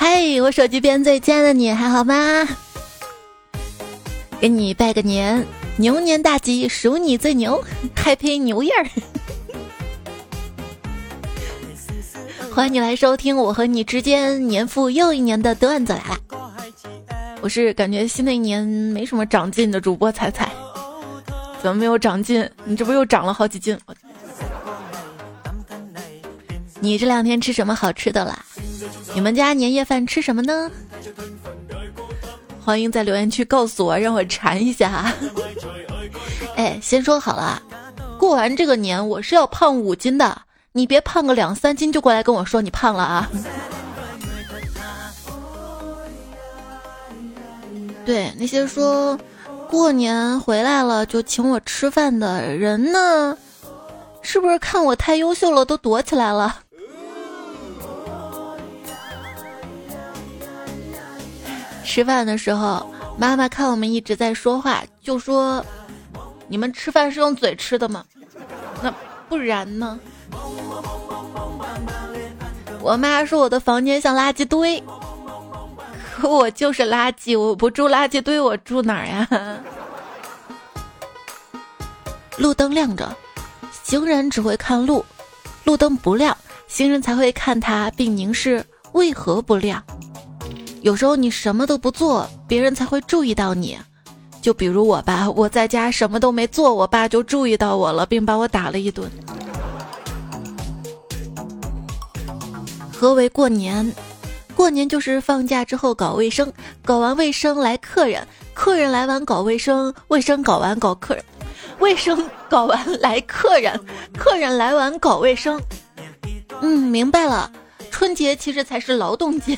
嗨，我手机边最亲爱的你还好吗？给你拜个年，牛年大吉，数你最牛，Happy New Year！欢迎你来收听我和你之间年复又一年的段子来了。我是感觉新的一年没什么长进的主播彩彩，怎么没有长进？你这不又长了好几斤？你这两天吃什么好吃的啦？你们家年夜饭吃什么呢？欢迎在留言区告诉我，让我馋一下。哎，先说好了，过完这个年我是要胖五斤的，你别胖个两三斤就过来跟我说你胖了啊。对那些说过年回来了就请我吃饭的人呢，是不是看我太优秀了都躲起来了？吃饭的时候，妈妈看我们一直在说话，就说：“你们吃饭是用嘴吃的吗？那不然呢？”我妈说我的房间像垃圾堆，可我就是垃圾，我不住垃圾堆，我住哪儿呀？路灯亮着，行人只会看路；路灯不亮，行人才会看它，并凝视为何不亮。有时候你什么都不做，别人才会注意到你。就比如我吧，我在家什么都没做，我爸就注意到我了，并把我打了一顿。何为过年？过年就是放假之后搞卫生，搞完卫生来客人，客人来完搞卫生，卫生搞完搞客人，卫生搞完来客人，客人来完搞卫生。嗯，明白了，春节其实才是劳动节。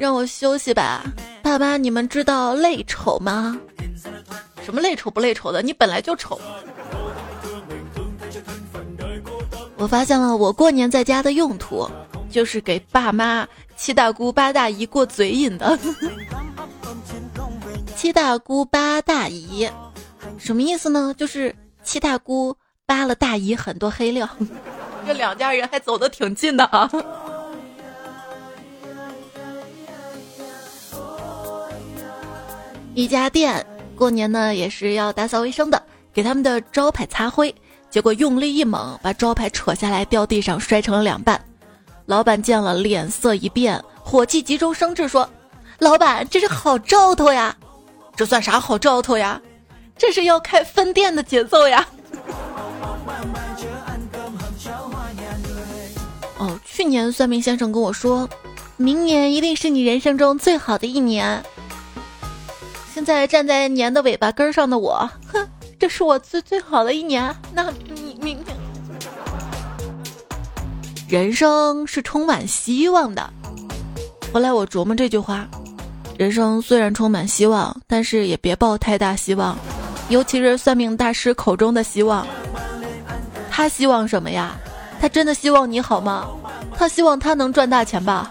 让我休息吧，爸妈，你们知道累丑吗？什么累丑不累丑的？你本来就丑。我发现了，我过年在家的用途就是给爸妈、七大姑八大姨过嘴瘾的。七大姑八大姨什么意思呢？就是七大姑扒了大姨很多黑料，这两家人还走得挺近的啊。一家店过年呢也是要打扫卫生的，给他们的招牌擦灰，结果用力一猛，把招牌扯下来掉地上，摔成了两半。老板见了脸色一变，火气急中，生智说：“老板，这是好兆头呀！这算啥好兆头呀？这是要开分店的节奏呀！” 哦，去年算命先生跟我说，明年一定是你人生中最好的一年。现在站在年的尾巴根上的我，哼，这是我最最好的一年。那你明天，人生是充满希望的。后来我琢磨这句话：人生虽然充满希望，但是也别抱太大希望，尤其是算命大师口中的希望。他希望什么呀？他真的希望你好吗？他希望他能赚大钱吧？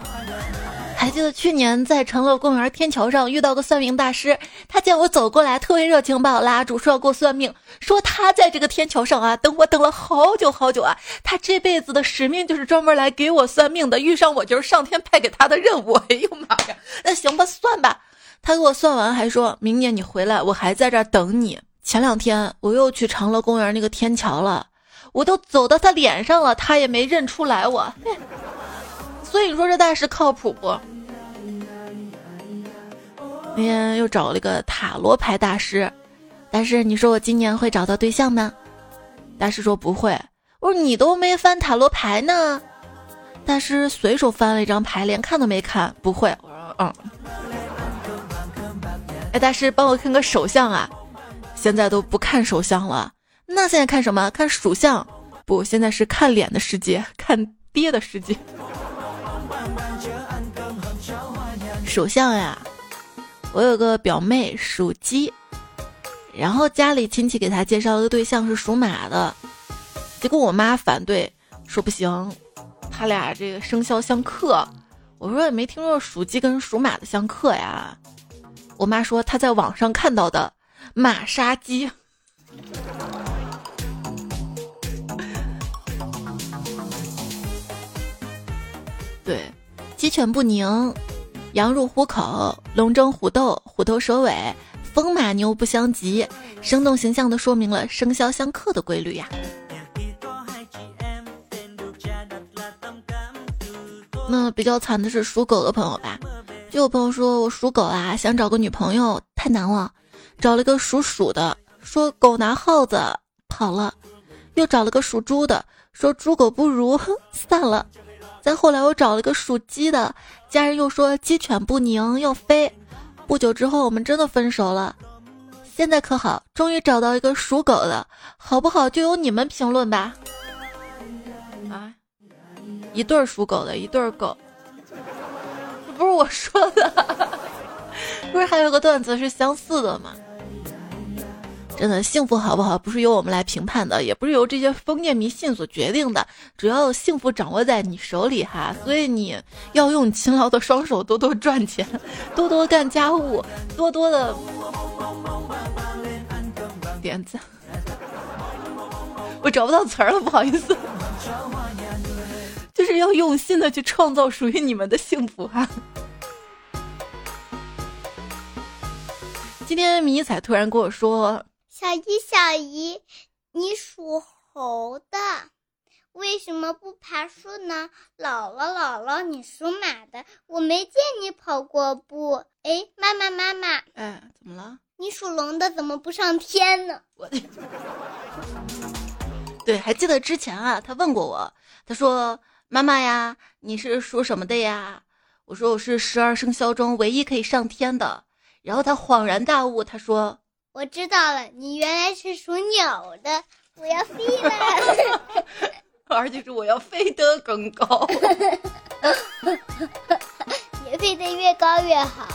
还记得去年在长乐公园天桥上遇到个算命大师，他见我走过来，特别热情，把我拉住，说要给我算命，说他在这个天桥上啊等我等了好久好久啊，他这辈子的使命就是专门来给我算命的，遇上我就是上天派给他的任务。哎呦妈呀，那行吧，算吧。他给我算完，还说明年你回来，我还在这儿等你。前两天我又去长乐公园那个天桥了，我都走到他脸上了，他也没认出来我。所以你说这大师靠谱不？那天又找了一个塔罗牌大师，大师，你说我今年会找到对象吗？大师说不会。我说你都没翻塔罗牌呢。大师随手翻了一张牌，连看都没看，不会。嗯。哎，大师帮我看个手相啊！现在都不看手相了，那现在看什么？看属相？不，现在是看脸的世界，看爹的世界。属相呀，我有个表妹属鸡，然后家里亲戚给她介绍了个对象是属马的，结果我妈反对，说不行，他俩这个生肖相克。我说也没听说属鸡跟属马的相克呀。我妈说她在网上看到的马杀鸡。对，鸡犬不宁，羊入虎口，龙争虎斗，虎头蛇尾，风马牛不相及，生动形象的说明了生肖相克的规律呀。那比较惨的是属狗的朋友吧？就有朋友说我属狗啊，想找个女朋友太难了，找了个属鼠的，说狗拿耗子跑了，又找了个属猪的。说猪狗不如，散了。再后来，我找了个属鸡的，家人又说鸡犬不宁要飞。不久之后，我们真的分手了。现在可好，终于找到一个属狗的，好不好？就由你们评论吧。啊，一对属狗的，一对狗，不是我说的，不是还有个段子是相似的吗？真的幸福好不好，不是由我们来评判的，也不是由这些封建迷信所决定的。主要幸福掌握在你手里哈，所以你要用勤劳的双手多多赚钱，多多干家务，多多的点赞。我找不到词儿了，不好意思。就是要用心的去创造属于你们的幸福哈。今天迷彩突然跟我说。小姨，小姨，你属猴的，为什么不爬树呢？姥姥，姥姥，你属马的，我没见你跑过步。哎，妈妈，妈妈，哎，怎么了？你属龙的，怎么不上天呢？我，对，还记得之前啊，他问过我，他说：“妈妈呀，你是属什么的呀？”我说：“我是十二生肖中唯一可以上天的。”然后他恍然大悟，他说。我知道了，你原来是属鸟的，我要飞了，而且是我要飞得更高，也飞得越高越好。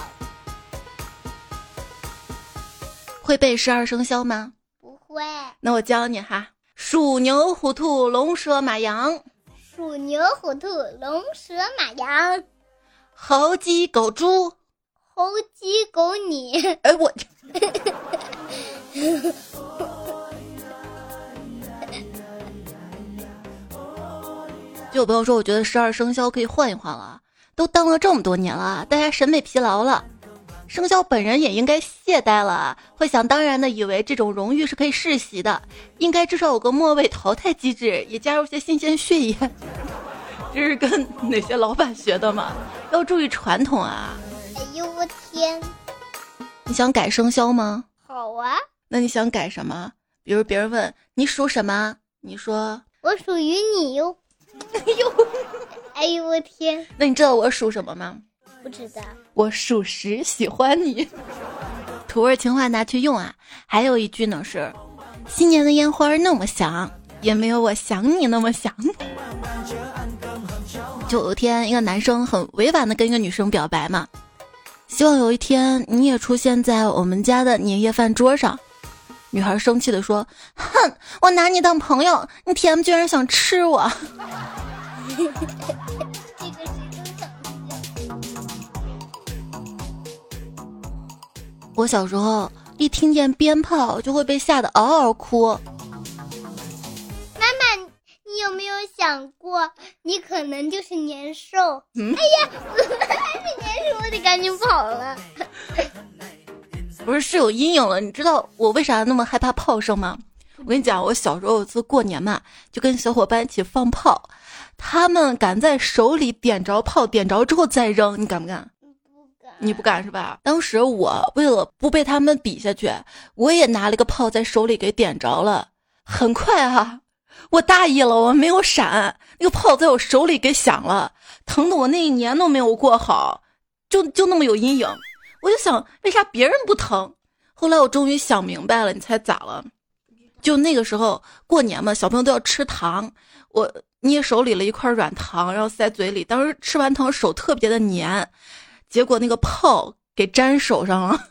会背十二生肖吗？不会。那我教你哈：鼠、牛、虎、兔、龙、蛇、马、羊。鼠、牛、虎、兔、龙、蛇、马、羊。猴、鸡、狗、猪。猴、鸡、狗、你。哎我。就有朋友说，我觉得十二生肖可以换一换了，都当了这么多年了，大家审美疲劳了，生肖本人也应该懈怠了，会想当然的以为这种荣誉是可以世袭的，应该至少有个末位淘汰机制，也加入些新鲜血液。这是跟哪些老板学的嘛？要注意传统啊！哎呦我天！你想改生肖吗？好啊。那你想改什么？比如别人问你属什么，你说我属于你哟。哎呦，哎呦我天！那你知道我属什么吗？不知道。我属实，喜欢你。土味情话拿去用啊！还有一句呢是：新年的烟花那么响，也没有我想你那么响。就有一天，一个男生很委婉的跟一个女生表白嘛。希望有一天你也出现在我们家的年夜饭桌上。女孩生气的说：“哼，我拿你当朋友，你 T.M 居然想吃我。”我小时候一听见鞭炮就会被吓得嗷嗷哭。你有没有想过，你可能就是年兽？哎呀，还是年兽，我得赶紧跑了。不是，是有阴影了。你知道我为啥那么害怕炮声吗？我跟你讲，我小时候有次过年嘛，就跟小伙伴一起放炮，他们敢在手里点着炮，点着之后再扔，你敢不敢？不敢。你不敢是吧？当时我为了不被他们比下去，我也拿了个炮在手里给点着了，很快哈。我大意了，我没有闪，那个炮在我手里给响了，疼的我那一年都没有过好，就就那么有阴影。我就想，为啥别人不疼？后来我终于想明白了，你猜咋了？就那个时候过年嘛，小朋友都要吃糖，我捏手里了一块软糖，然后塞嘴里，当时吃完糖手特别的黏，结果那个炮给粘手上了，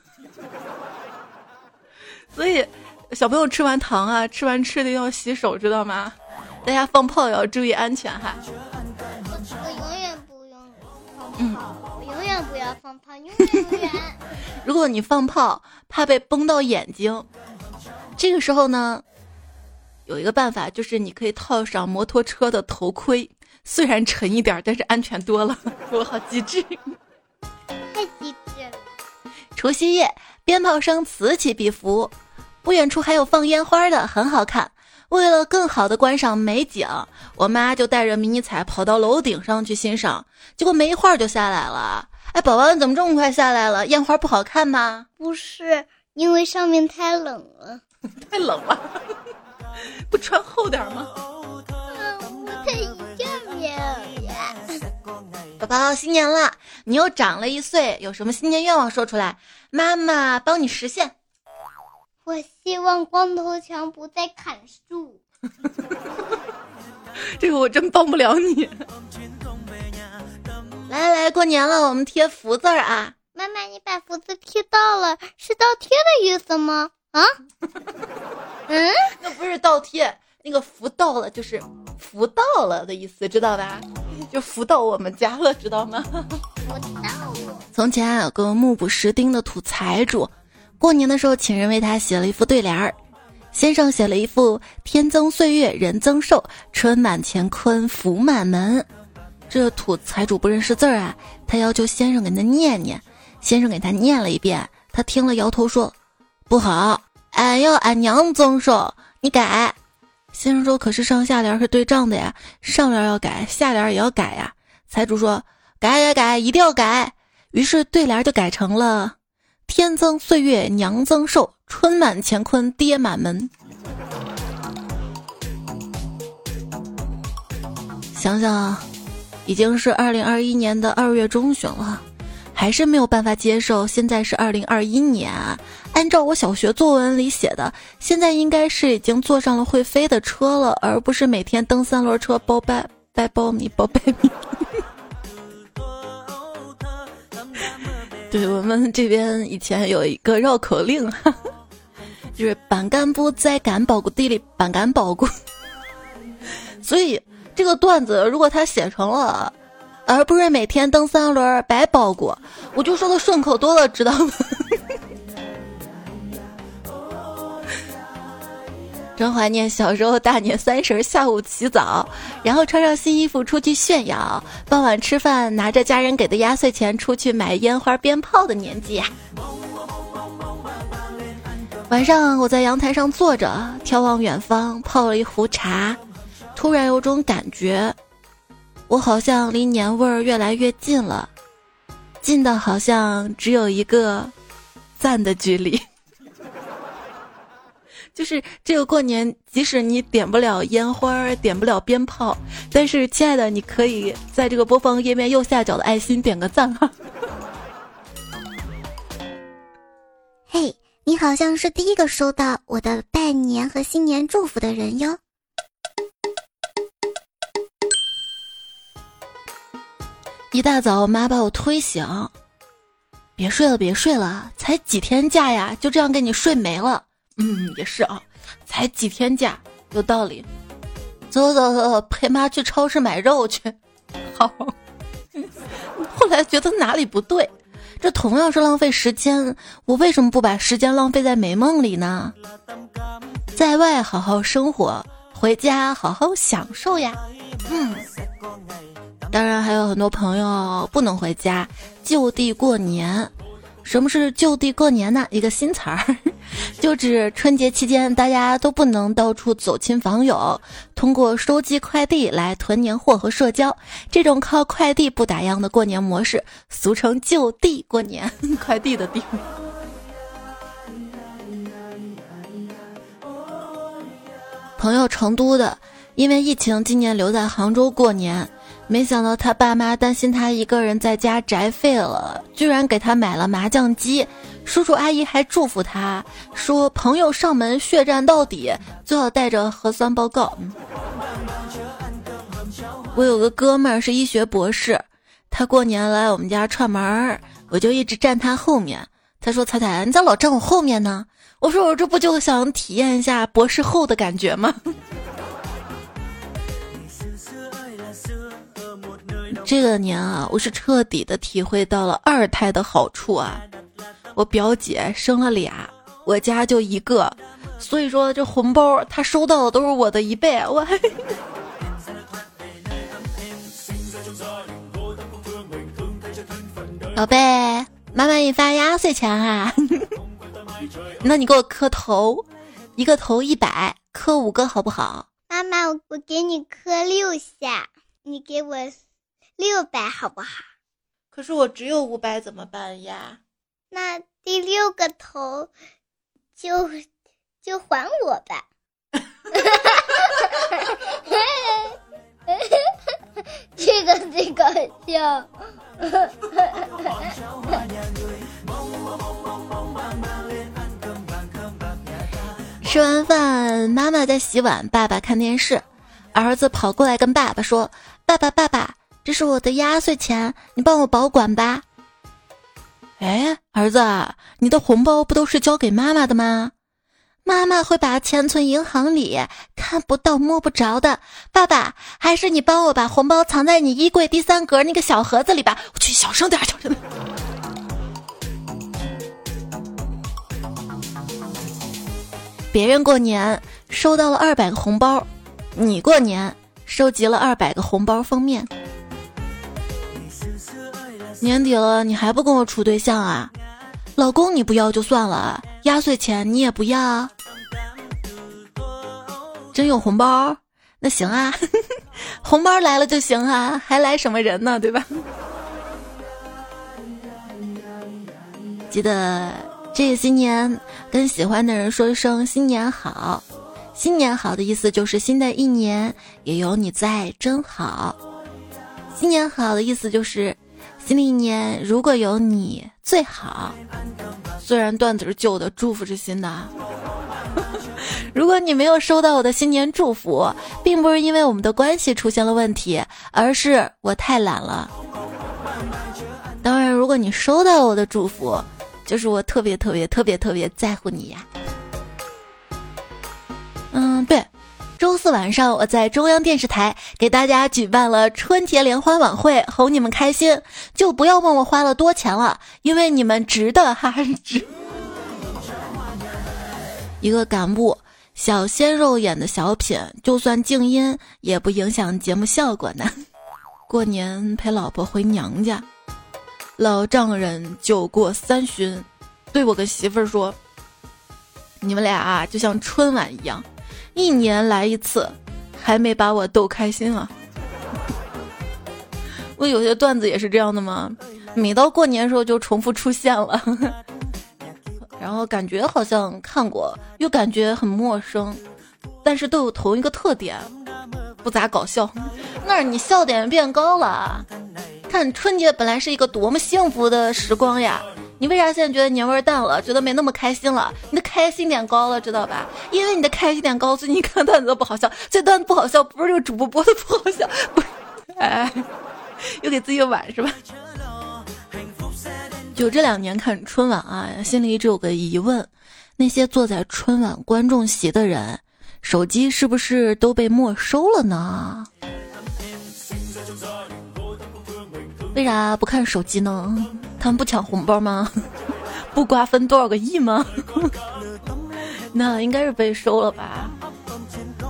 所以。小朋友吃完糖啊，吃完吃的要洗手，知道吗？大家放炮也要注意安全哈。我永远不用放炮，我永远不要放炮，永远永远。如果你放炮，怕被崩到眼睛，这个时候呢，有一个办法，就是你可以套上摩托车的头盔，虽然沉一点，但是安全多了。我好机智，太机智了。除夕夜，鞭炮声此起彼伏，不远处还有放烟花的，很好看。为了更好的观赏美景，我妈就带着迷你彩跑到楼顶上去欣赏，结果没一会儿就下来了。哎，宝宝，你怎么这么快下来了？烟花不好看吗？不是，因为上面太冷了。太冷了，不穿厚点吗？我太下面。宝宝，新年了，你又长了一岁，有什么新年愿望说出来，妈妈帮你实现。我希望光头强不再砍树。这个我真帮不了你。来来来，过年了，我们贴福字儿啊！妈妈，你把福字贴到了，是倒贴的意思吗？啊？嗯，那不是倒贴，那个福到了就是福到了的意思，知道吧？就福到我们家了，知道吗？福到了。从前有个目不识丁的土财主，过年的时候，请人为他写了一副对联儿。先生写了一副“天增岁月人增寿，春满乾坤福满门”。这土财主不认识字儿啊，他要求先生给他念念。先生给他念了一遍，他听了摇头说：“不好，俺要俺娘增寿，你改。”先生说：“可是上下联是对仗的呀，上联要改，下联也要改呀。”财主说：“改改改，一定要改。”于是对联就改成了。天增岁月娘增寿，春满乾坤爹满门。想想啊，已经是二零二一年的二月中旬了，还是没有办法接受。现在是二零二一年，按照我小学作文里写的，现在应该是已经坐上了会飞的车了，而不是每天蹬三轮车包掰掰苞米包苞米。对我们这边以前有一个绕口令，就是“板干部栽干包谷地里板干包谷”，所以这个段子如果他写成了，而不是每天蹬三轮白包谷，我就说的顺口多了，知道吗？真怀念小时候大年三十下午洗澡，然后穿上新衣服出去炫耀，傍晚吃饭拿着家人给的压岁钱出去买烟花鞭炮的年纪呀。晚上我在阳台上坐着，眺望远方，泡了一壶茶，突然有种感觉，我好像离年味儿越来越近了，近的好像只有一个赞的距离。就是这个过年，即使你点不了烟花，点不了鞭炮，但是亲爱的，你可以在这个播放页面右下角的爱心点个赞哈。嘿，你好像是第一个收到我的拜年和新年祝福的人哟。一大早，我妈把我推醒，别睡了，别睡了，才几天假呀，就这样给你睡没了。嗯，也是啊，才几天假，有道理。走走走，陪妈去超市买肉去。好。后来觉得哪里不对，这同样是浪费时间，我为什么不把时间浪费在美梦里呢？在外好好生活，回家好好享受呀。嗯。当然还有很多朋友不能回家，就地过年。什么是就地过年呢？一个新词儿，就指春节期间大家都不能到处走亲访友，通过收寄快递来囤年货和社交。这种靠快递不打烊的过年模式，俗称就地过年。快递的地。朋友成都的，因为疫情，今年留在杭州过年。没想到他爸妈担心他一个人在家宅废了，居然给他买了麻将机。叔叔阿姨还祝福他说：“朋友上门血战到底，最好带着核酸报告。”我有个哥们儿是医学博士，他过年来我们家串门儿，我就一直站他后面。他说：“彩彩，你咋老站我后面呢？”我说：“我这不就想体验一下博士后的感觉吗？” 这个年啊，我是彻底的体会到了二胎的好处啊！我表姐生了俩，我家就一个，所以说这红包她收到的都是我的一倍，我。宝贝，妈妈给你发压岁钱哈，那你给我磕头，一个头一百，磕五个好不好？妈妈，我我给你磕六下，你给我六百好不好？可是我只有五百怎么办呀？那第六个头就就还我吧。这个最搞笑。吃完饭，妈妈在洗碗，爸爸看电视。儿子跑过来跟爸爸说：“爸爸，爸爸，这是我的压岁钱，你帮我保管吧。”哎，儿子，你的红包不都是交给妈妈的吗？妈妈会把钱存银行里，看不到摸不着的。爸爸，还是你帮我把红包藏在你衣柜第三格那个小盒子里吧。我去，小声点，小声点。别人过年收到了二百个红包，你过年收集了二百个红包封面。年底了，你还不跟我处对象啊？老公你不要就算了，压岁钱你也不要？真有红包？那行啊，红包来了就行啊，还来什么人呢？对吧？记得这个新年跟喜欢的人说一声新年好，新年好的意思就是新的一年也有你在，真好。新年好的意思就是。新的一年如果有你最好，虽然段子是旧的，祝福是新的。如果你没有收到我的新年祝福，并不是因为我们的关系出现了问题，而是我太懒了。当然，如果你收到我的祝福，就是我特别特别特别特别在乎你呀。嗯，对。周四晚上，我在中央电视台给大家举办了春节联欢晚会，哄你们开心。就不要问我花了多钱了，因为你们值得，哈值。一个感悟小鲜肉演的小品，就算静音也不影响节目效果呢。过年陪老婆回娘家，老丈人酒过三巡，对我跟媳妇儿说：“你们俩啊，就像春晚一样。”一年来一次，还没把我逗开心啊！我有些段子也是这样的吗？每到过年的时候就重复出现了，然后感觉好像看过，又感觉很陌生，但是都有同一个特点，不咋搞笑。那你笑点变高了，看春节本来是一个多么幸福的时光呀！你为啥现在觉得年味淡了？觉得没那么开心了？你的开心点高了，知道吧？因为你的开心点高，所以你看段子都不好笑。这段子不好笑，不是这个主播播的不好笑，不是？哎，又给自己挽是吧？就这两年看春晚啊，心里一直有个疑问：那些坐在春晚观众席的人，手机是不是都被没收了呢？为啥不看手机呢？他们不抢红包吗？不瓜分多少个亿吗？那应该是被收了吧？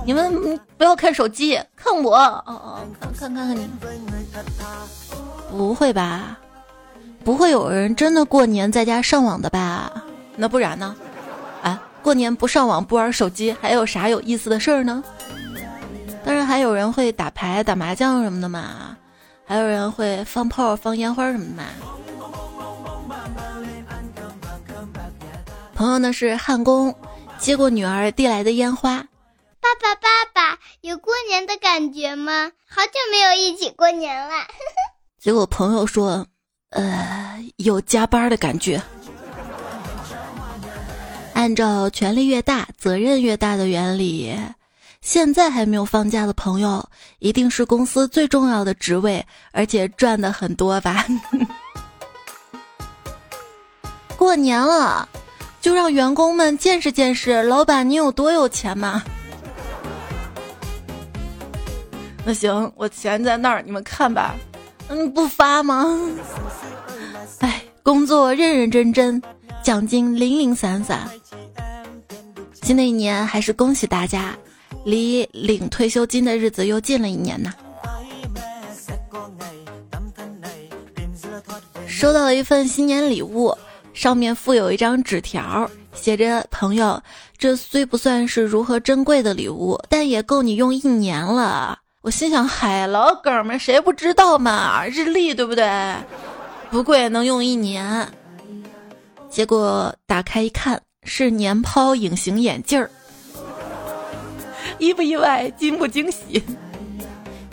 你们不要看手机，看我哦哦，看看看看你。不会吧？不会有人真的过年在家上网的吧？那不然呢？啊，过年不上网不玩手机，还有啥有意思的事儿呢？当然还有人会打牌、打麻将什么的嘛。还有人会放炮、放烟花什么的嘛？朋友呢是焊工，接过女儿递来的烟花。爸爸，爸爸，有过年的感觉吗？好久没有一起过年了。结果朋友说，呃，有加班的感觉。按照权力越大，责任越大的原理。现在还没有放假的朋友，一定是公司最重要的职位，而且赚的很多吧？过年了，就让员工们见识见识老板你有多有钱嘛！那行，我钱在那儿，你们看吧。嗯，不发吗？哎，工作认认真真，奖金零零散散。新的一年还是恭喜大家，离领退休金的日子又近了一年呢。收到了一份新年礼物，上面附有一张纸条，写着：“朋友，这虽不算是如何珍贵的礼物，但也够你用一年了。”我心想：“嗨，老哥们，谁不知道嘛？日历对不对？不贵，能用一年。”结果打开一看，是年抛隐形眼镜儿，意不意外？惊不惊喜？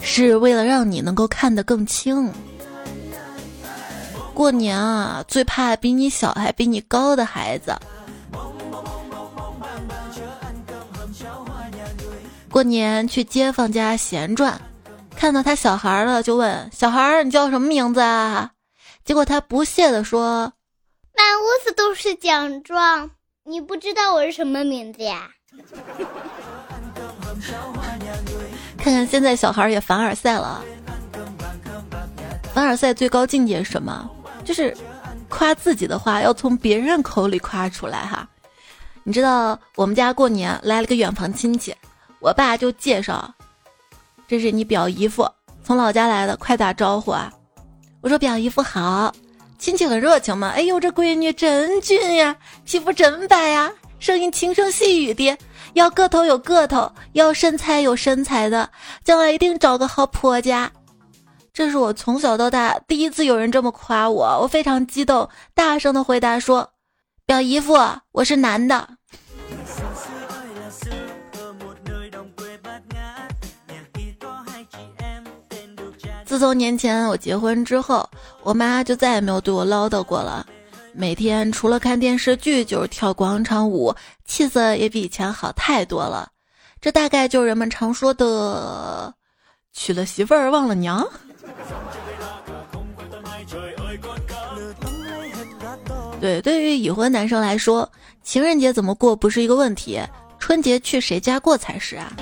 是为了让你能够看得更清。过年啊，最怕比你小还比你高的孩子。过年去街坊家闲转，看到他小孩了，就问小孩：“你叫什么名字啊？”结果他不屑地说：“满屋子都是奖状，你不知道我是什么名字呀？”看看现在小孩也凡尔赛了。凡尔赛最高境界是什么？就是夸自己的话要从别人口里夸出来哈。你知道我们家过年来了个远房亲戚，我爸就介绍，这是你表姨夫从老家来的，快打招呼啊！我说表姨夫好，亲戚很热情嘛。哎呦，这闺女真俊呀，皮肤真白呀，声音轻声细语的，要个头有个头，要身材有身材的，将来一定找个好婆家。这是我从小到大第一次有人这么夸我，我非常激动，大声的回答说：“表姨夫，我是男的。”自从年前我结婚之后，我妈就再也没有对我唠叨过了。每天除了看电视剧就是跳广场舞，气色也比以前好太多了。这大概就是人们常说的“娶了媳妇儿忘了娘”。对，对于已婚男生来说，情人节怎么过不是一个问题，春节去谁家过才是啊！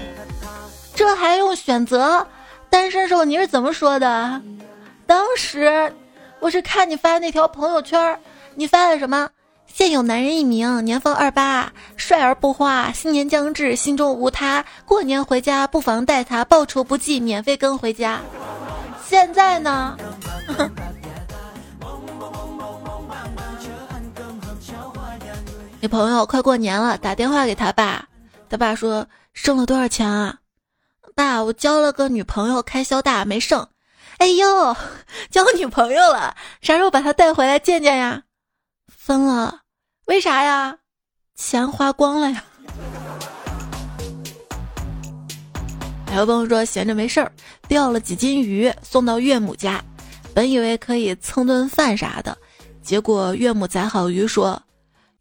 这还用选择？单身时候你是怎么说的？当时我是看你发那条朋友圈，你发的什么？现有男人一名，年方二八，帅而不花，新年将至，心中无他，过年回家不妨带他，报酬不计，免费跟回家。现在呢？你朋友快过年了，打电话给他爸，他爸说剩了多少钱啊？爸，我交了个女朋友，开销大，没剩。哎呦，交女朋友了，啥时候把她带回来见见呀？分了，为啥呀？钱花光了呀。还有朋友说闲着没事儿，钓了几斤鱼送到岳母家，本以为可以蹭顿饭啥的，结果岳母宰好鱼说。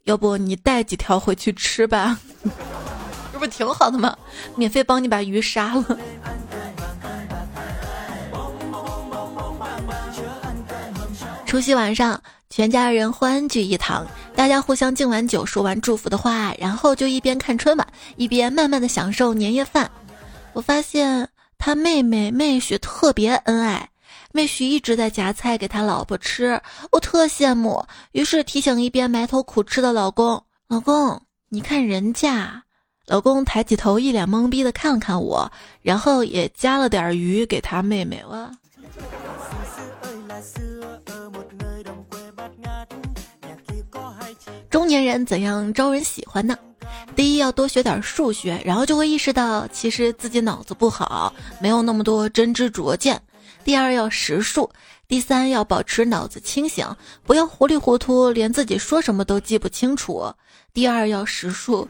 要不你带几条回去吃吧，这不挺好的吗？免费帮你把鱼杀了。除夕晚上，全家人欢聚一堂，大家互相敬完酒，说完祝福的话，然后就一边看春晚，一边慢慢的享受年夜饭。我发现他妹妹妹婿特别恩爱。妹婿一直在夹菜给他老婆吃，我特羡慕。于是提醒一边埋头苦吃的老公：“老公，你看人家。”老公抬起头，一脸懵逼的看了看我，然后也夹了点鱼给他妹妹。哇！中年人怎样招人喜欢呢？第一要多学点数学，然后就会意识到其实自己脑子不好，没有那么多真知灼见。第二要识数，第三要保持脑子清醒，不要糊里糊涂，连自己说什么都记不清楚。第二要识数，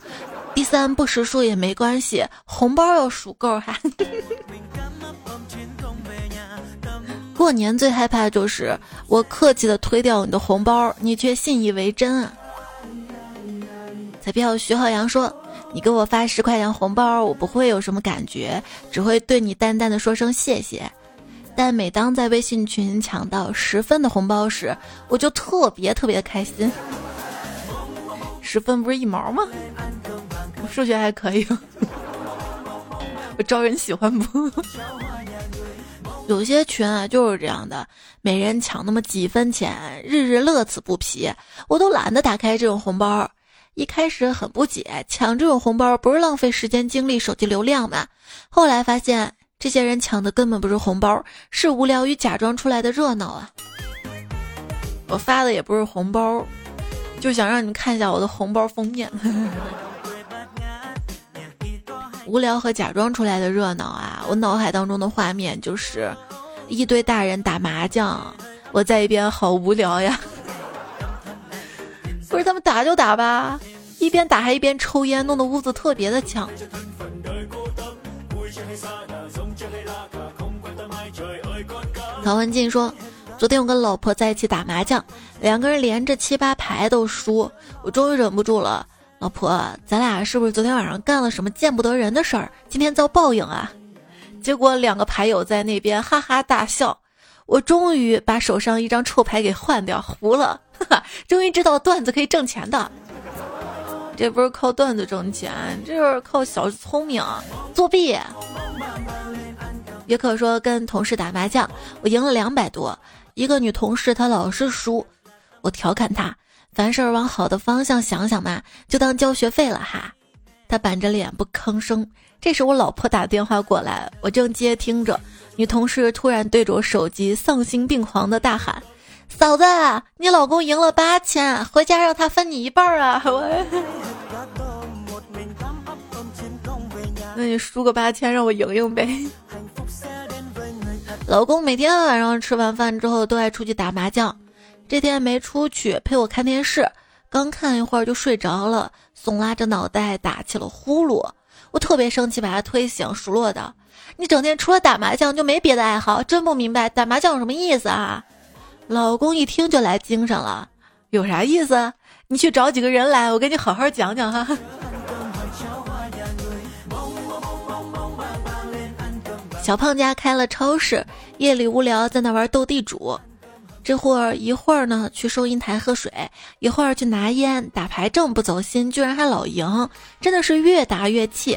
第三不识数也没关系，红包要数够哈。过年最害怕就是我客气的推掉你的红包，你却信以为真啊。彩票徐浩洋说：“你给我发十块钱红包，我不会有什么感觉，只会对你淡淡的说声谢谢。”但每当在微信群抢到十分的红包时，我就特别特别的开心。十分不是一毛吗？我数学还可以，我招人喜欢不？有些群啊就是这样的，每人抢那么几分钱，日日乐此不疲，我都懒得打开这种红包。一开始很不解，抢这种红包不是浪费时间、精力、手机流量吗？后来发现，这些人抢的根本不是红包，是无聊与假装出来的热闹啊！我发的也不是红包，就想让你们看一下我的红包封面。无聊和假装出来的热闹啊！我脑海当中的画面就是一堆大人打麻将，我在一边好无聊呀。不是他们打就打吧，一边打还一边抽烟，弄得屋子特别的呛。曹文静说：“昨天我跟老婆在一起打麻将，两个人连着七八排都输，我终于忍不住了。”老婆，咱俩是不是昨天晚上干了什么见不得人的事儿？今天遭报应啊！结果两个牌友在那边哈哈大笑。我终于把手上一张臭牌给换掉，糊了，终于知道段子可以挣钱的。这不是靠段子挣钱，这是靠小聪明作弊。约克说跟同事打麻将，我赢了两百多。一个女同事她老是输，我调侃她。凡事往好的方向想想嘛，就当交学费了哈。他板着脸不吭声。这时我老婆打电话过来，我正接听着，女同事突然对着我手机丧心病狂的大喊：“嫂子，你老公赢了八千，回家让他分你一半啊！”我，那你输个八千让我赢赢呗。老公每天晚上吃完饭之后都爱出去打麻将。这天没出去陪我看电视，刚看一会儿就睡着了，耸拉着脑袋打起了呼噜。我特别生气，把他推醒，数落道：“你整天除了打麻将就没别的爱好，真不明白打麻将有什么意思啊？”老公一听就来精神了，有啥意思？你去找几个人来，我给你好好讲讲哈。小胖家开了超市，夜里无聊在那玩斗地主。这会儿一会儿呢去收银台喝水，一会儿去拿烟打牌，正不走心，居然还老赢，真的是越打越气。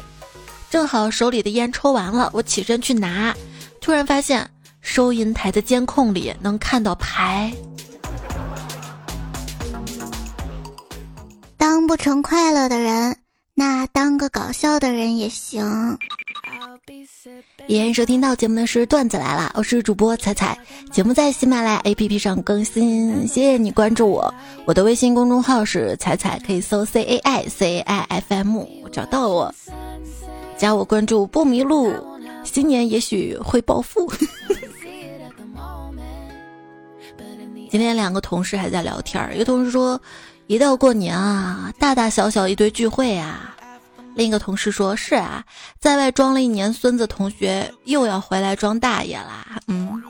正好手里的烟抽完了，我起身去拿，突然发现收银台的监控里能看到牌。当不成快乐的人，那当个搞笑的人也行。依然收听到节目的是段子来了，我是主播彩彩，节目在喜马拉雅 APP 上更新，谢谢你关注我，我的微信公众号是彩彩，可以搜 C A I C A I F M 找到我，加我关注不迷路，新年也许会暴富。今天两个同事还在聊天，一个同事说，一到过年啊，大大小小一堆聚会啊。另一个同事说：“是啊，在外装了一年孙子，同学又要回来装大爷啦。”嗯，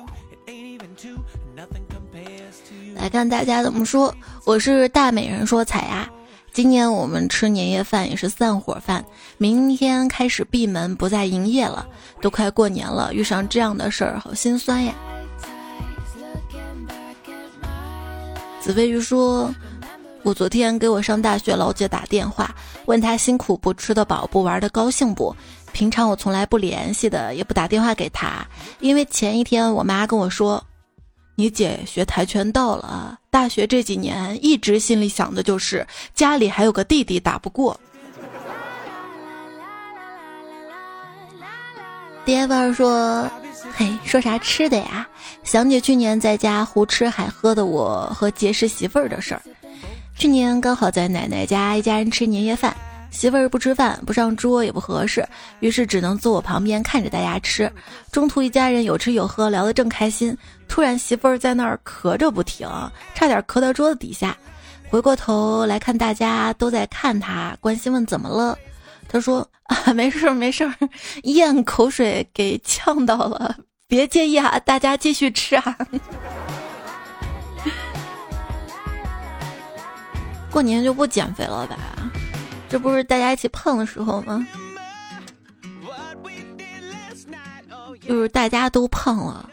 来看大家怎么说。我是大美人说彩呀，今年我们吃年夜饭也是散伙饭，明天开始闭门不再营业了。都快过年了，遇上这样的事儿，好心酸呀。紫薇鱼说。我昨天给我上大学老姐打电话，问她辛苦不、吃得饱不、玩得高兴不？平常我从来不联系的，也不打电话给她，因为前一天我妈跟我说，你姐学跆拳道了，大学这几年一直心里想的就是家里还有个弟弟打不过。爹爸说，嘿，说啥吃的呀？想起去年在家胡吃海喝的我和结识媳妇儿的事儿。去年刚好在奶奶家，一家人吃年夜饭，媳妇儿不吃饭，不上桌也不合适，于是只能坐我旁边看着大家吃。中途一家人有吃有喝，聊得正开心，突然媳妇儿在那儿咳着不停，差点咳到桌子底下。回过头来看，大家都在看他，关心问怎么了。他说啊，没事儿没事儿，咽口水给呛到了，别介意啊，大家继续吃啊。过年就不减肥了吧？这不是大家一起胖的时候吗？就是大家都胖了，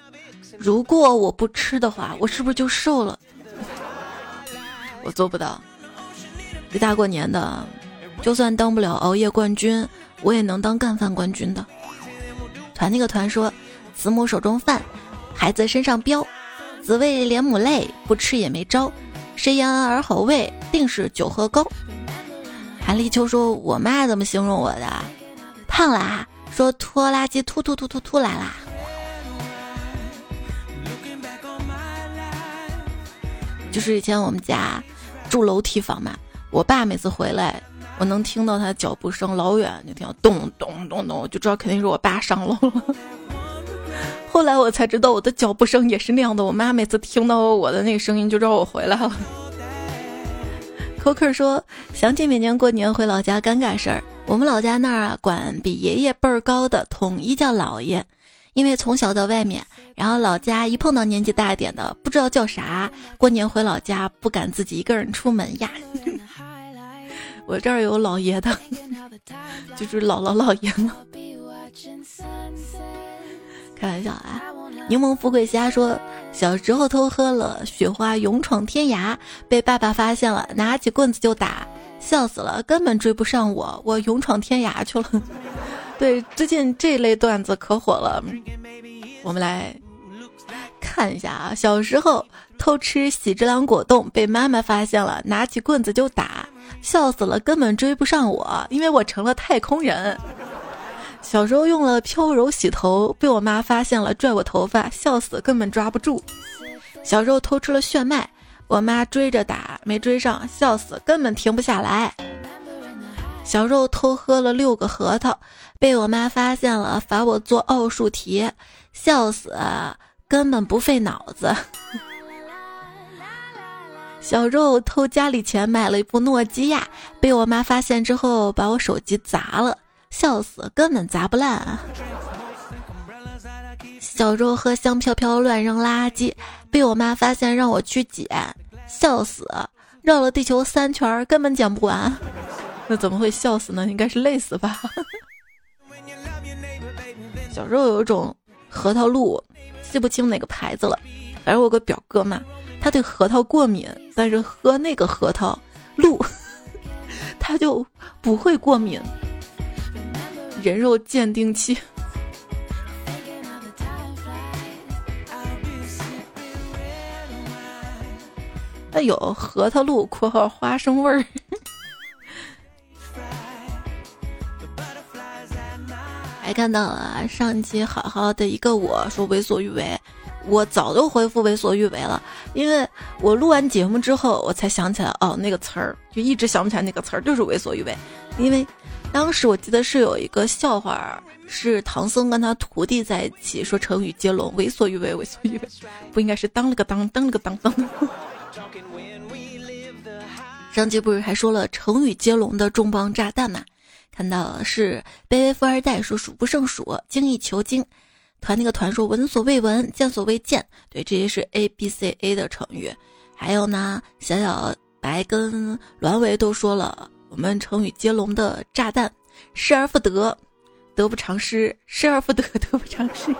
如果我不吃的话，我是不是就瘦了？我做不到。这大过年的，就算当不了熬夜冠军，我也能当干饭冠军的。团那个团说：“子母手中饭，孩子身上膘，子为连母累，不吃也没招。”谁言儿好喂，定是酒喝高。韩立秋说：“我妈怎么形容我的？胖啦。”说拖拉机突突突突突来啦。就是以前我们家住楼梯房嘛，我爸每次回来，我能听到他脚步声，老远就听到咚咚咚咚，就知道肯定是我爸上楼了。后来我才知道我的脚步声也是那样的，我妈每次听到我的那个声音就知道我回来了。Coker 说想起每年过年回老家尴尬事儿，我们老家那儿啊管比爷爷辈儿高的统一叫姥爷。因为从小在外面，然后老家一碰到年纪大一点的，不知道叫啥，过年回老家不敢自己一个人出门呀。我这儿有老爷的，就是姥姥姥爷嘛？开玩笑啊！柠檬富贵虾说，小时候偷喝了雪花勇闯天涯，被爸爸发现了，拿起棍子就打，笑死了，根本追不上我，我勇闯天涯去了。对，最近这类段子可火了，我们来看一下啊。小时候偷吃喜之郎果冻，被妈妈发现了，拿起棍子就打，笑死了，根本追不上我，因为我成了太空人。小时候用了飘柔洗头，被我妈发现了，拽我头发，笑死，根本抓不住。小时候偷吃了炫迈，我妈追着打，没追上，笑死，根本停不下来。小时候偷喝了六个核桃。被我妈发现了，罚我做奥数题，笑死，根本不费脑子。小肉偷家里钱买了一部诺基亚，被我妈发现之后把我手机砸了，笑死，根本砸不烂。小肉喝香飘飘乱扔垃圾，被我妈发现让我去捡，笑死，绕了地球三圈根本捡不完。那怎么会笑死呢？应该是累死吧。小时候有一种核桃露，记不清哪个牌子了。反正我有个表哥嘛，他对核桃过敏，但是喝那个核桃露，他就不会过敏。人肉鉴定器。那有核桃露（括号花生味儿 ）。还看到了上一期好好的一个我说为所欲为，我早就回复为所欲为了，因为我录完节目之后，我才想起来哦那个词儿，就一直想不起来那个词儿，就是为所欲为。因为当时我记得是有一个笑话，是唐僧跟他徒弟在一起说成语接龙，为所欲为，为所欲为，不应该是当了个当，当了个当当。上期不是还说了成语接龙的重磅炸弹嘛？看到是卑微富二代说数不胜数，精益求精。团那个团说闻所未闻，见所未见。对，这些是 A B C A 的成语。还有呢，小小白跟栾维都说了我们成语接龙的炸弹：失而复得，得不偿失；失而复得，得不偿失。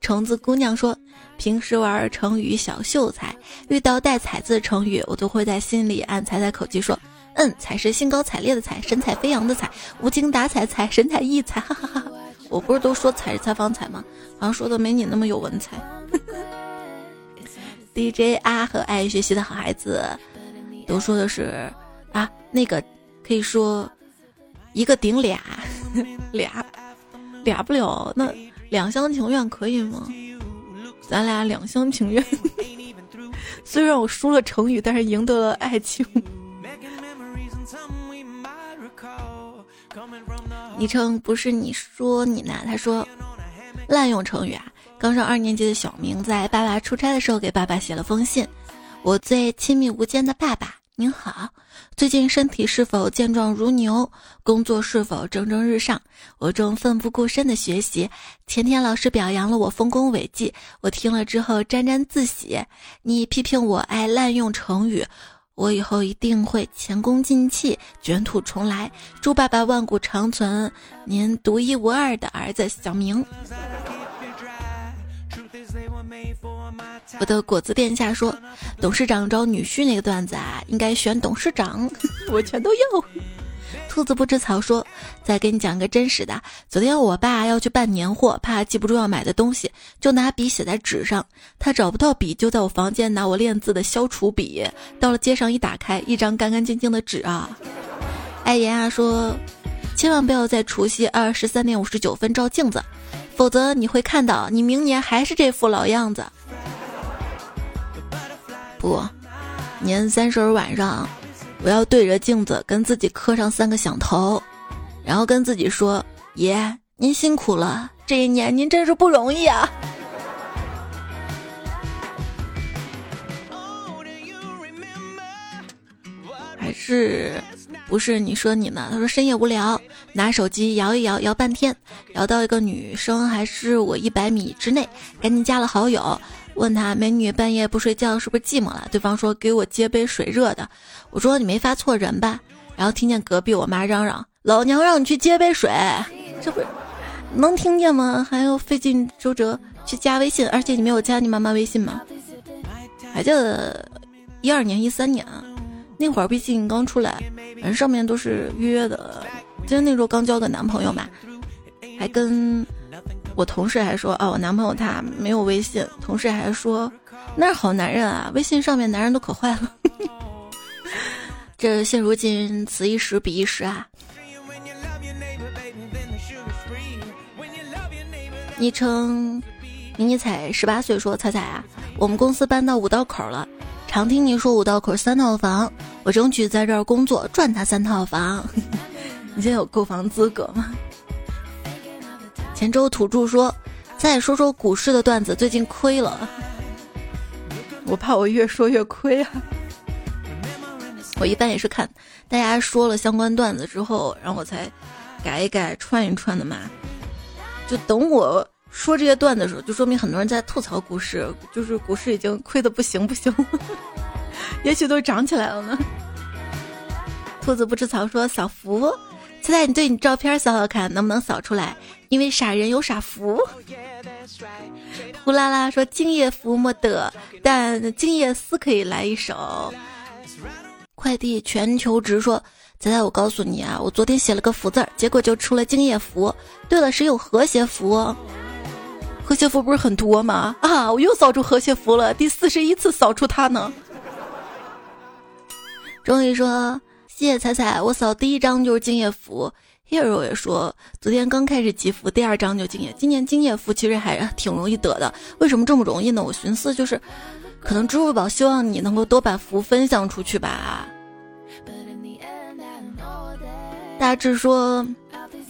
橙子姑娘说，平时玩成语小秀才，遇到带“彩”字成语，我都会在心里按彩彩口气说。嗯，才是兴高采烈的彩，神采飞扬的彩，无精打采采，神采奕采，哈哈哈！我不是都说采是采访采吗？好像说的没你那么有文采。DJ 啊和爱学习的好孩子都说的是啊，那个可以说一个顶俩，俩俩不了，那两厢情愿可以吗？咱俩两厢情愿。虽然我输了成语，但是赢得了爱情。昵称不是你说你呢？他说滥用成语啊。刚上二年级的小明在爸爸出差的时候给爸爸写了封信：“我最亲密无间的爸爸，您好，最近身体是否健壮如牛？工作是否蒸蒸日上？我正奋不顾身的学习。前天老师表扬了我丰功伟绩，我听了之后沾沾自喜。你批评我爱滥用成语。”我以后一定会前功尽弃，卷土重来。祝爸爸万古长存，您独一无二的儿子小明。我的果子殿下说，董事长招女婿那个段子啊，应该选董事长，我全都要。兔子不吃草说：“再给你讲个真实的。昨天我爸要去办年货，怕记不住要买的东西，就拿笔写在纸上。他找不到笔，就在我房间拿我练字的消除笔。到了街上一打开，一张干干净净的纸啊！”艾言啊说：“千万不要在除夕二十三点五十九分照镜子，否则你会看到你明年还是这副老样子。”不，年三十晚上。我要对着镜子跟自己磕上三个响头，然后跟自己说：“爷，您辛苦了，这一年您真是不容易啊！”还是不是你说你呢？他说深夜无聊，拿手机摇一摇，摇半天，摇到一个女生还是我一百米之内，赶紧加了好友。问他美女半夜不睡觉是不是寂寞了？对方说给我接杯水热的。我说你没发错人吧？然后听见隔壁我妈嚷嚷：“老娘让你去接杯水，这不是能听见吗？还要费尽周折去加微信，而且你没有加你妈妈微信吗？”还记得一二年、一三年啊，那会儿微信刚出来，反正上面都是约的。记得那时候刚交个男朋友嘛，还跟。我同事还说啊，我男朋友他没有微信。同事还说，那是好男人啊，微信上面男人都可坏了。这现如今此一时彼一时啊。昵称迷你彩十八岁说：“彩彩啊，我们公司搬到五道口了，常听你说五道口三套房，我争取在这儿工作赚他三套房。你现在有购房资格吗？”前周土著说：“再说说股市的段子，最近亏了。我怕我越说越亏啊。我一般也是看大家说了相关段子之后，然后我才改一改、串一串的嘛。就等我说这些段子的时候，就说明很多人在吐槽股市，就是股市已经亏的不行不行，也许都涨起来了呢。”兔子不吃草说：“小福。”现在你对你照片扫扫看，能不能扫出来？因为傻人有傻福。呼啦啦说敬业福没得，但敬业思可以来一首。快递全球直说，仔仔，我告诉你啊，我昨天写了个福字，结果就出了敬业福。对了，谁有和谐福？和谐福不是很多吗？啊，我又扫出和谐福了，第四十一次扫出它呢。终于说。谢谢彩彩，我扫第一张就是敬业福。Hero 也说，昨天刚开始集福，第二张就敬业。今年敬业福其实还挺容易得的，为什么这么容易呢？我寻思就是，可能支付宝希望你能够多把福分享出去吧。大致说，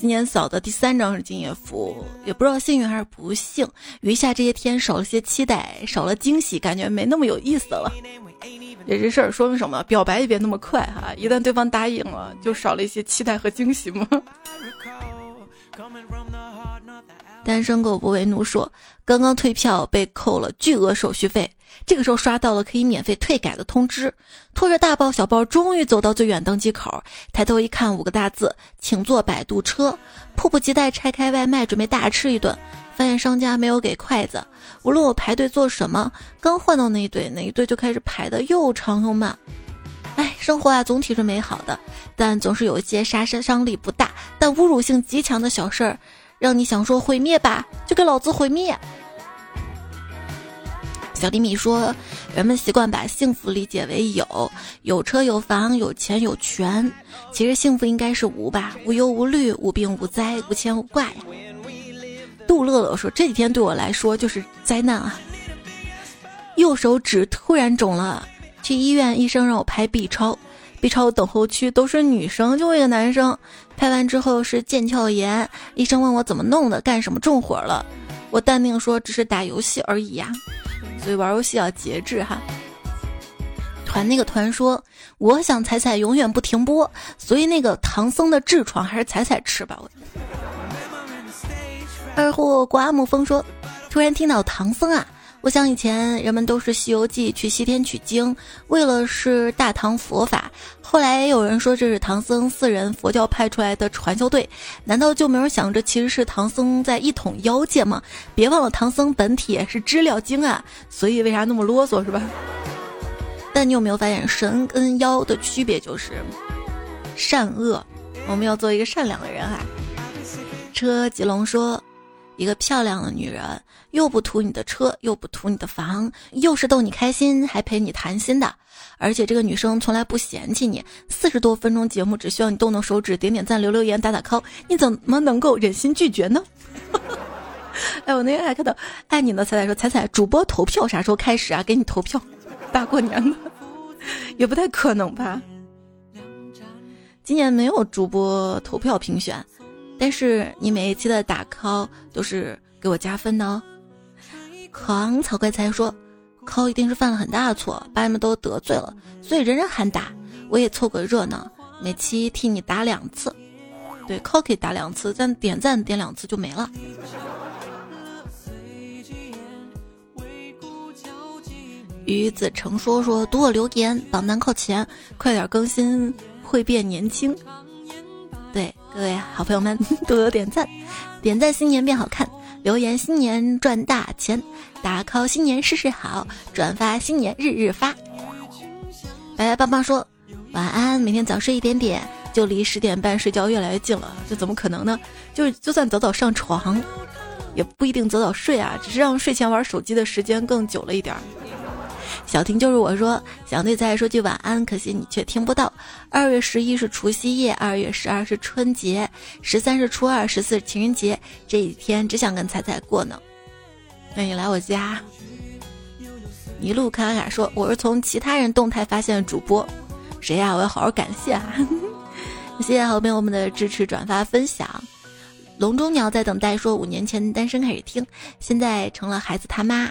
今年扫的第三张是敬业福，也不知道幸运还是不幸。余下这些天少了些期待，少了惊喜，感觉没那么有意思了。这这事儿说明什么？表白也别那么快哈，一旦对方答应了，就少了一些期待和惊喜吗？单身狗不为奴说，刚刚退票被扣了巨额手续费，这个时候刷到了可以免费退改的通知，拖着大包小包，终于走到最远登机口，抬头一看五个大字，请坐摆渡车，迫不及待拆开外卖准备大吃一顿。发现商家没有给筷子，无论我排队做什么，刚换到那一队，那一队就开始排的又长又慢。哎，生活啊，总体是美好的，但总是有一些杀伤力不大但侮辱性极强的小事儿，让你想说毁灭吧，就给老子毁灭。小李米说，人们习惯把幸福理解为有，有车有房有钱有权，其实幸福应该是无吧，无忧无虑，无病无灾，无牵无挂呀。杜乐乐说：“这几天对我来说就是灾难啊！右手指突然肿了，去医院，医生让我拍 B 超，B 超等候区都是女生，就一个男生。拍完之后是腱鞘炎，医生问我怎么弄的，干什么重活了？我淡定说只是打游戏而已呀，所以玩游戏要节制哈。”团那个团说：“我想彩彩永远不停播，所以那个唐僧的痔疮还是彩彩吃吧。”我。二货刮木风说：“突然听到唐僧啊，我想以前人们都是《西游记》去西天取经，为了是大唐佛法。后来有人说这是唐僧四人佛教派出来的传销队，难道就没有想着其实是唐僧在一统妖界吗？别忘了唐僧本体是知了精啊，所以为啥那么啰嗦是吧？但你有没有发现神跟妖的区别就是善恶？我们要做一个善良的人啊。车吉龙说。一个漂亮的女人，又不图你的车，又不图你的房，又是逗你开心，还陪你谈心的。而且这个女生从来不嫌弃你，四十多分钟节目只需要你动动手指，点点赞，留留言，打打 call，你怎么能够忍心拒绝呢？哎，我那天还看到爱你的彩彩说：“彩彩，主播投票啥时候开始啊？给你投票，大过年的，也不太可能吧？今年没有主播投票评选。”但是你每一期的打 call 都是给我加分的哦。狂草怪才说，call 一定是犯了很大的错，把你们都得罪了，所以人人喊打，我也凑个热闹，每期替你打两次。对，call 可以打两次，但点赞点两次就没了。于子成说说读我留言，榜单靠前，快点更新会变年轻。各位好朋友们，多多点赞，点赞新年变好看，留言新年赚大钱，打 call 新年事事好，转发新年日日发。白白棒棒说晚安，每天早睡一点点，就离十点半睡觉越来越近了。这怎么可能呢？就是就算早早上床，也不一定早早睡啊，只是让睡前玩手机的时间更久了一点儿。小婷就是我说想对彩彩说句晚安，可惜你却听不到。二月十一是除夕夜，二月十二是春节，十三是初二，十四是情人节，这几天只想跟彩彩过呢。那你来我家。一路卡卡说我是从其他人动态发现的主播，谁呀？我要好好感谢啊！谢谢好朋友们的支持、转发、分享。笼中鸟在等待说五年前单身开始听，现在成了孩子他妈。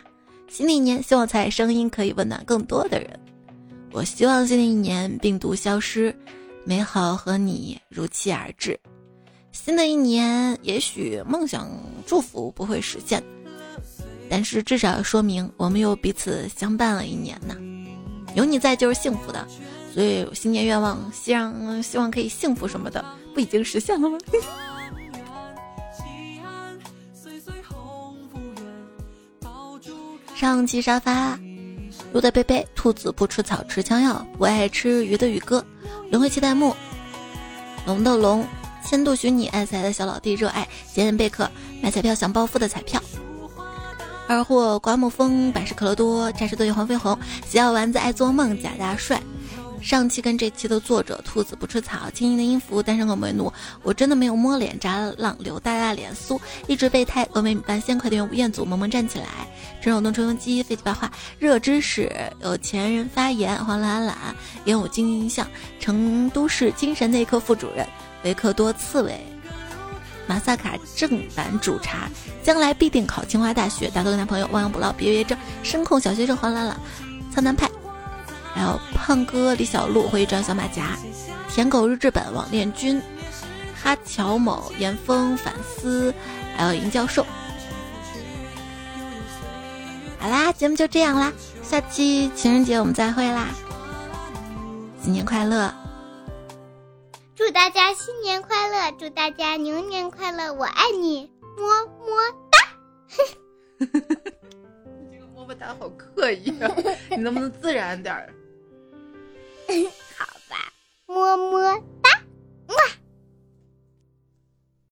新的一年，希望在声音可以温暖更多的人。我希望新的一年病毒消失，美好和你如期而至。新的一年，也许梦想祝福不会实现，但是至少说明我们又彼此相伴了一年呢。有你在就是幸福的，所以新年愿望，希望希望可以幸福什么的，不已经实现了吗？上期沙发，鹿的贝贝，兔子不吃草吃枪药，不爱吃鱼的宇哥，轮回期待木，龙的龙，千度许你爱财的小老弟，热爱闲人贝壳，买彩票想暴富的彩票，二货刮木风，百事可乐多，战士队黄飞鸿，小丸子爱做梦，假大帅。上期跟这期的作者兔子不吃草，轻盈的音符，单身狗为奴，我真的没有摸脸，扎浪流大大脸酥，一直备胎，峨眉米半仙，快点吴彦祖，萌萌站起来，陈手动吹风机，废气八话，热知识，有钱人发言，黄懒懒，演武金像，成都市精神内科副主任，维克多刺猬，马萨卡正版主茶，将来必定考清华大学，打个男朋友，亡羊补牢，别别症，声控小学生黄兰兰，苍南派。还有胖哥李小璐会转小马甲，舔狗日志本网恋君，哈乔某严峰反思，还有尹教授。好啦，节目就这样啦，下期情人节我们再会啦，新年快乐！祝大家新年快乐，祝大家牛年快乐，我爱你，么么哒。你 这个么么哒好刻意啊，你能不能自然点儿？好吧，么么哒，么。